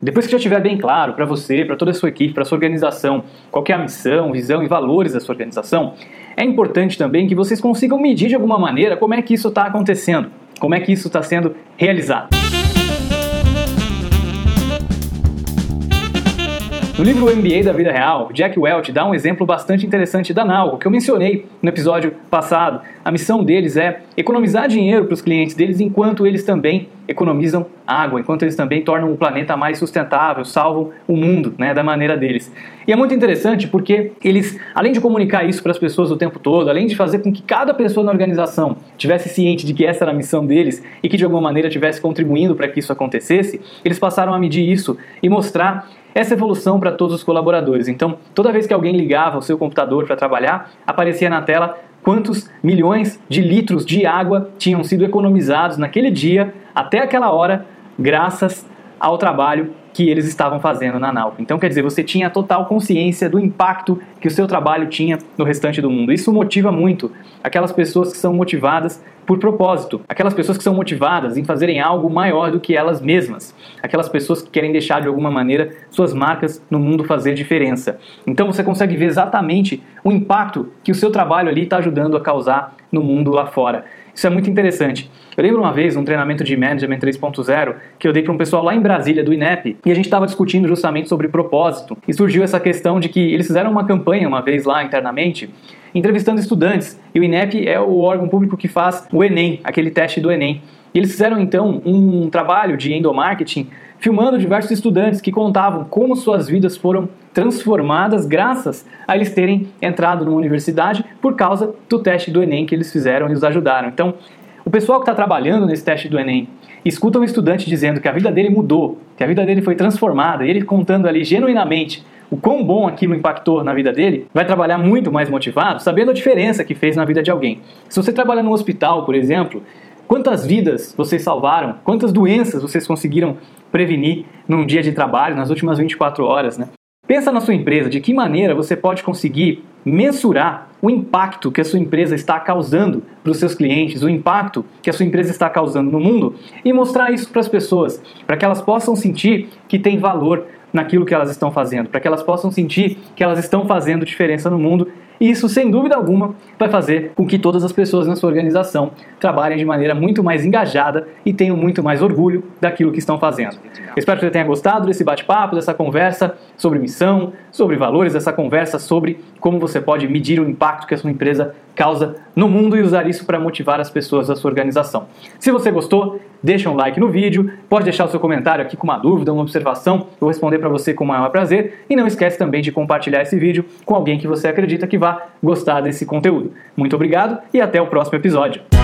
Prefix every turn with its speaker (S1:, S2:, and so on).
S1: Depois que já estiver bem claro para você, para toda a sua equipe, para sua organização, qual é a missão, visão e valores da sua organização, é importante também que vocês consigam medir de alguma maneira como é que isso está acontecendo, como é que isso está sendo realizado. No livro MBA da Vida Real, Jack Welch dá um exemplo bastante interessante da Nalgo, que eu mencionei no episódio passado. A missão deles é economizar dinheiro para os clientes deles enquanto eles também economizam água, enquanto eles também tornam o planeta mais sustentável, salvam o mundo né, da maneira deles. E é muito interessante porque eles, além de comunicar isso para as pessoas o tempo todo, além de fazer com que cada pessoa na organização tivesse ciente de que essa era a missão deles e que de alguma maneira estivesse contribuindo para que isso acontecesse, eles passaram a medir isso e mostrar essa evolução para todos os colaboradores. Então, toda vez que alguém ligava o seu computador para trabalhar, aparecia na tela quantos milhões de litros de água tinham sido economizados naquele dia, até aquela hora, graças ao trabalho que eles estavam fazendo na Nalco. Então, quer dizer, você tinha total consciência do impacto que o seu trabalho tinha no restante do mundo. Isso motiva muito aquelas pessoas que são motivadas por propósito, aquelas pessoas que são motivadas em fazerem algo maior do que elas mesmas, aquelas pessoas que querem deixar de alguma maneira suas marcas no mundo fazer diferença. Então você consegue ver exatamente o impacto que o seu trabalho ali está ajudando a causar no mundo lá fora. Isso é muito interessante. Eu lembro uma vez, um treinamento de Management 3.0, que eu dei para um pessoal lá em Brasília, do INEP, e a gente estava discutindo justamente sobre propósito. E surgiu essa questão de que eles fizeram uma campanha uma vez lá internamente, entrevistando estudantes. E o INEP é o órgão público que faz o Enem, aquele teste do Enem. E eles fizeram então um trabalho de endomarketing filmando diversos estudantes que contavam como suas vidas foram transformadas graças a eles terem entrado numa universidade por causa do teste do Enem que eles fizeram e os ajudaram. Então, o pessoal que está trabalhando nesse teste do Enem escuta um estudante dizendo que a vida dele mudou, que a vida dele foi transformada, e ele contando ali genuinamente o quão bom aquilo impactou na vida dele, vai trabalhar muito mais motivado, sabendo a diferença que fez na vida de alguém. Se você trabalha num hospital, por exemplo, quantas vidas vocês salvaram, quantas doenças vocês conseguiram prevenir num dia de trabalho, nas últimas 24 horas, né? Pensa na sua empresa, de que maneira você pode conseguir mensurar o impacto que a sua empresa está causando para os seus clientes, o impacto que a sua empresa está causando no mundo e mostrar isso para as pessoas, para que elas possam sentir que tem valor naquilo que elas estão fazendo, para que elas possam sentir que elas estão fazendo diferença no mundo e isso, sem dúvida alguma, vai fazer com que todas as pessoas na sua organização trabalhem de maneira muito mais engajada e tenham muito mais orgulho daquilo que estão fazendo. espero que você tenha gostado desse bate-papo, dessa conversa sobre missão, sobre valores, dessa conversa sobre como você pode medir o impacto que a sua empresa causa no mundo e usar isso para motivar as pessoas da sua organização. Se você gostou, deixa um like no vídeo, pode deixar o seu comentário aqui com uma dúvida, uma observação, eu vou responder para você com o maior prazer e não esquece também de compartilhar esse vídeo com alguém que você acredita que vai gostar desse conteúdo. Muito obrigado e até o próximo episódio.